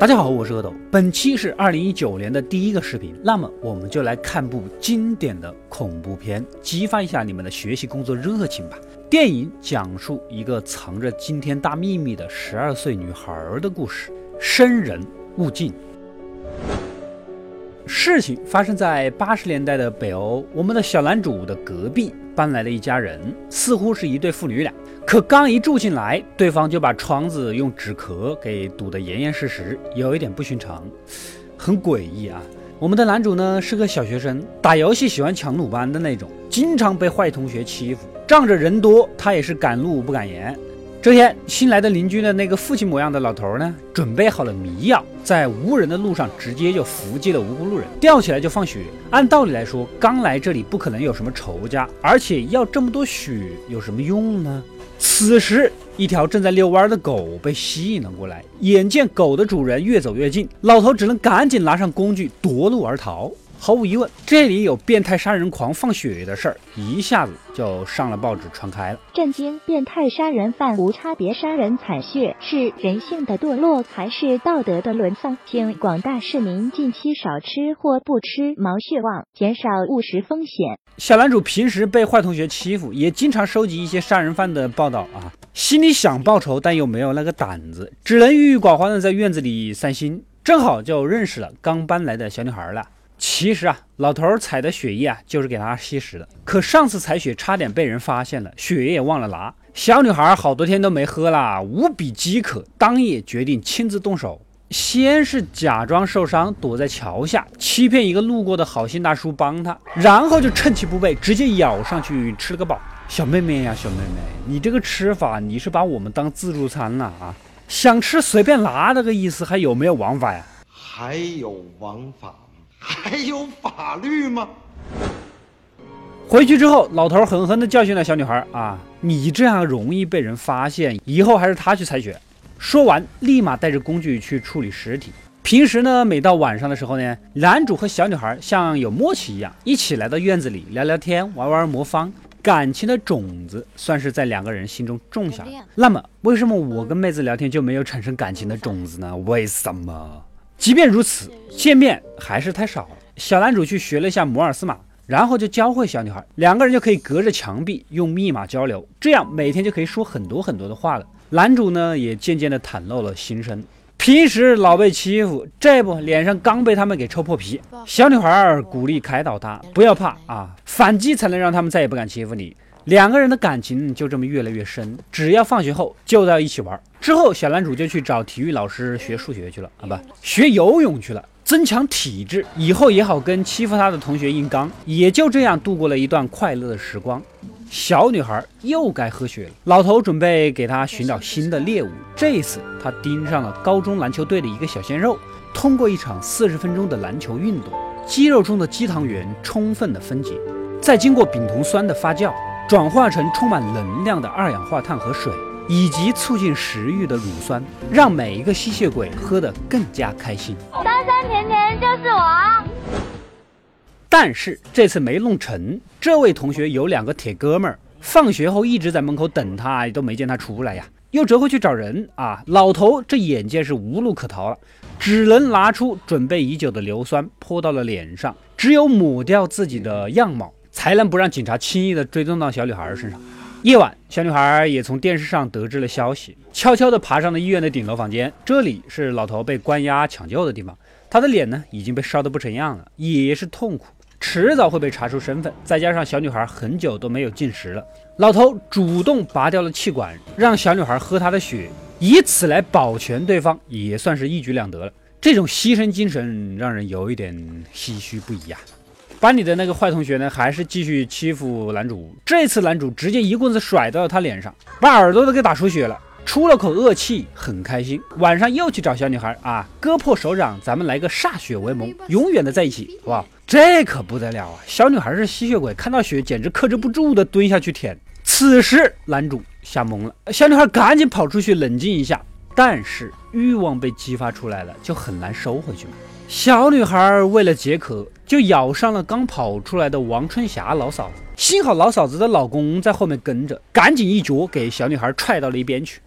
大家好，我是阿斗，本期是二零一九年的第一个视频，那么我们就来看部经典的恐怖片，激发一下你们的学习工作热情吧。电影讲述一个藏着惊天大秘密的十二岁女孩的故事，生人勿近。事情发生在八十年代的北欧，我们的小男主的隔壁搬来了一家人，似乎是一对父女俩。可刚一住进来，对方就把窗子用纸壳给堵得严严实实，有一点不寻常，很诡异啊。我们的男主呢是个小学生，打游戏喜欢抢鲁班的那种，经常被坏同学欺负，仗着人多，他也是敢怒不敢言。这天，新来的邻居的那个父亲模样的老头呢，准备好了迷药，在无人的路上直接就伏击了无辜路人，吊起来就放血。按道理来说，刚来这里不可能有什么仇家，而且要这么多血有什么用呢？此时，一条正在遛弯的狗被吸引了过来。眼见狗的主人越走越近，老头只能赶紧拿上工具夺路而逃。毫无疑问，这里有变态杀人狂放血的事儿，一下子就上了报纸，传开了。震惊！变态杀人犯无差别杀人惨血，是人性的堕落，还是道德的沦丧？请广大市民近期少吃或不吃毛血旺，减少误食风险。小男主平时被坏同学欺负，也经常收集一些杀人犯的报道啊，心里想报仇，但又没有那个胆子，只能郁郁寡欢的在院子里散心。正好就认识了刚搬来的小女孩了。其实啊，老头采的血液啊，就是给他吸食的。可上次采血差点被人发现了，血液忘了拿。小女孩好多天都没喝了，无比饥渴，当夜决定亲自动手。先是假装受伤，躲在桥下，欺骗一个路过的好心大叔帮他，然后就趁其不备，直接咬上去吃了个饱。小妹妹呀，小妹妹，你这个吃法，你是把我们当自助餐了啊？想吃随便拿，那个意思还有没有王法呀？还有王法？还有法律吗？回去之后，老头狠狠地教训了小女孩啊！你这样容易被人发现，以后还是他去采血。说完，立马带着工具去处理尸体。平时呢，每到晚上的时候呢，男主和小女孩像有默契一样，一起来到院子里聊聊天，玩玩魔方，感情的种子算是在两个人心中种下了。那么，为什么我跟妹子聊天就没有产生感情的种子呢？为什么？即便如此，见面还是太少了。小男主去学了一下摩尔斯码，然后就教会小女孩，两个人就可以隔着墙壁用密码交流，这样每天就可以说很多很多的话了。男主呢，也渐渐的袒露了心声。平时老被欺负，这不脸上刚被他们给抽破皮。小女孩鼓励开导他，不要怕啊，反击才能让他们再也不敢欺负你。两个人的感情就这么越来越深，只要放学后就在一起玩。之后，小男主就去找体育老师学数学去了啊，不学游泳去了，增强体质，以后也好跟欺负他的同学硬刚。也就这样度过了一段快乐的时光。小女孩又该喝血了，老头准备给她寻找新的猎物。这次他盯上了高中篮球队的一个小鲜肉，通过一场四十分钟的篮球运动，肌肉中的肌糖原充分的分解，再经过丙酮酸的发酵。转化成充满能量的二氧化碳和水，以及促进食欲的乳酸，让每一个吸血鬼喝得更加开心。酸酸甜甜就是我。但是这次没弄成，这位同学有两个铁哥们儿，放学后一直在门口等他，都没见他出来呀，又折回去找人啊。老头这眼见是无路可逃了，只能拿出准备已久的硫酸泼到了脸上，只有抹掉自己的样貌。才能不让警察轻易的追踪到小女孩身上。夜晚，小女孩也从电视上得知了消息，悄悄地爬上了医院的顶楼房间。这里是老头被关押抢救的地方。他的脸呢已经被烧得不成样了，也是痛苦，迟早会被查出身份。再加上小女孩很久都没有进食了，老头主动拔掉了气管，让小女孩喝他的血，以此来保全对方，也算是一举两得了。这种牺牲精神让人有一点唏嘘不已呀。班里的那个坏同学呢，还是继续欺负男主。这次男主直接一棍子甩到了他脸上，把耳朵都给打出血了，出了口恶气，很开心。晚上又去找小女孩啊，割破手掌，咱们来个歃血为盟，永远的在一起，好不好？这可不得了啊！小女孩是吸血鬼，看到血简直克制不住的蹲下去舔。此时男主吓懵了，小女孩赶紧跑出去冷静一下，但是欲望被激发出来了，就很难收回去嘛。小女孩为了解渴，就咬伤了刚跑出来的王春霞老嫂子。幸好老嫂子的老公在后面跟着，赶紧一脚给小女孩踹到了一边去。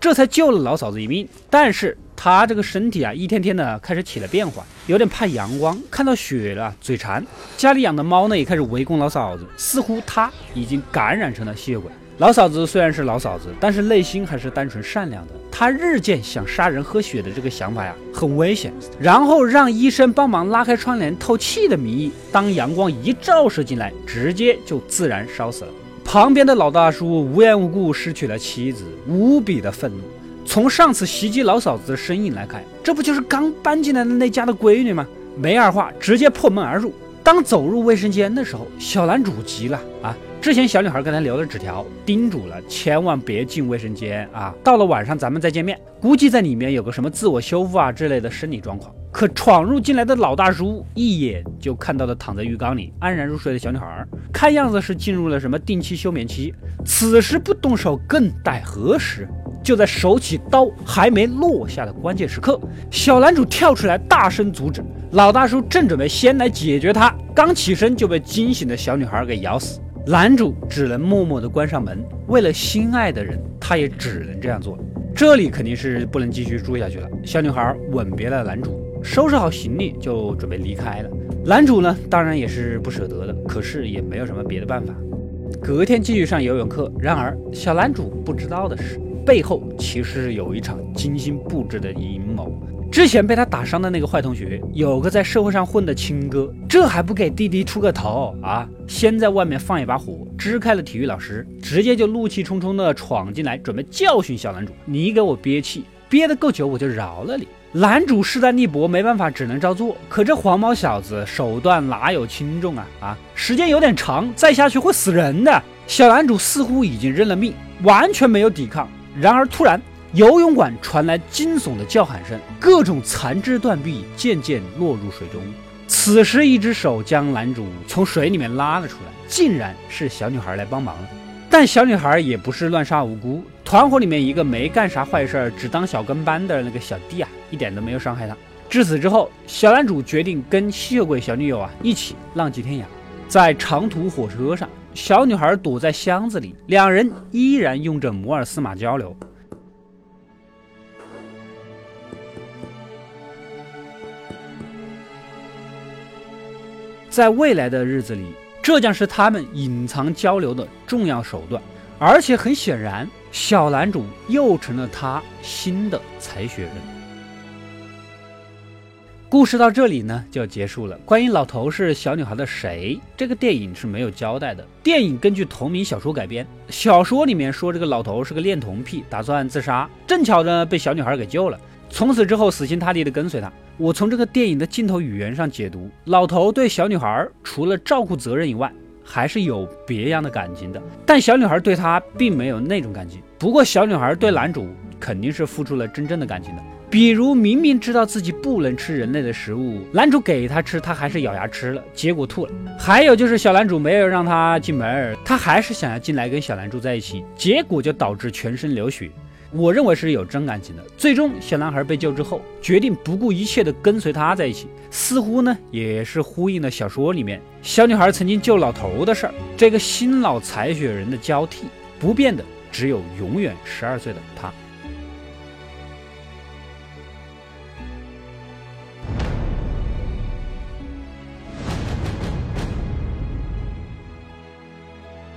这才救了老嫂子一命。但是她这个身体啊，一天天的开始起了变化，有点怕阳光，看到血了嘴馋。家里养的猫呢，也开始围攻老嫂子，似乎她已经感染成了吸血鬼。老嫂子虽然是老嫂子，但是内心还是单纯善良的。她日渐想杀人喝血的这个想法呀，很危险。然后让医生帮忙拉开窗帘透气的名义，当阳光一照射进来，直接就自然烧死了。旁边的老大叔无缘无故失去了妻子，无比的愤怒。从上次袭击老嫂子的身影来看，这不就是刚搬进来的那家的闺女吗？没二话，直接破门而入。当走入卫生间的时候，小男主急了啊！之前小女孩给他留了纸条，叮嘱了千万别进卫生间啊！到了晚上咱们再见面，估计在里面有个什么自我修复啊之类的生理状况。可闯入进来的老大叔一眼就看到了躺在浴缸里安然入睡的小女孩，看样子是进入了什么定期休眠期。此时不动手更待何时？就在手起刀还没落下的关键时刻，小男主跳出来大声阻止。老大叔正准备先来解决他，刚起身就被惊醒的小女孩给咬死。男主只能默默地关上门，为了心爱的人，他也只能这样做。这里肯定是不能继续住下去了。小女孩吻别了男主，收拾好行李就准备离开了。男主呢，当然也是不舍得的，可是也没有什么别的办法。隔天继续上游泳课，然而小男主不知道的是，背后其实有一场精心布置的阴谋。之前被他打伤的那个坏同学，有个在社会上混的亲哥，这还不给弟弟出个头啊？先在外面放一把火，支开了体育老师，直接就怒气冲冲的闯进来，准备教训小男主。你给我憋气，憋得够久，我就饶了你。男主势单力薄，没办法，只能照做。可这黄毛小子手段哪有轻重啊？啊，时间有点长，再下去会死人的。小男主似乎已经认了命，完全没有抵抗。然而突然。游泳馆传来惊悚的叫喊声，各种残肢断臂渐渐落入水中。此时，一只手将男主从水里面拉了出来，竟然是小女孩来帮忙了。但小女孩也不是乱杀无辜，团伙里面一个没干啥坏事，只当小跟班的那个小弟啊，一点都没有伤害他。至此之后，小男主决定跟吸血鬼小女友啊一起浪迹天涯。在长途火车上，小女孩躲在箱子里，两人依然用着摩尔斯码交流。在未来的日子里，这将是他们隐藏交流的重要手段。而且很显然，小男主又成了他新的采血人。故事到这里呢就要结束了。关于老头是小女孩的谁，这个电影是没有交代的。电影根据同名小说改编，小说里面说这个老头是个恋童癖，打算自杀，正巧呢被小女孩给救了。从此之后，死心塌地的跟随他。我从这个电影的镜头语言上解读，老头对小女孩除了照顾责任以外，还是有别样的感情的。但小女孩对他并没有那种感情。不过，小女孩对男主肯定是付出了真正的感情的。比如，明明知道自己不能吃人类的食物，男主给她吃，她还是咬牙吃了，结果吐了。还有就是，小男主没有让她进门，她还是想要进来跟小男主在一起，结果就导致全身流血。我认为是有真感情的。最终，小男孩被救之后，决定不顾一切的跟随他在一起，似乎呢也是呼应了小说里面小女孩曾经救老头的事儿。这个新老采血人的交替，不变的只有永远十二岁的他。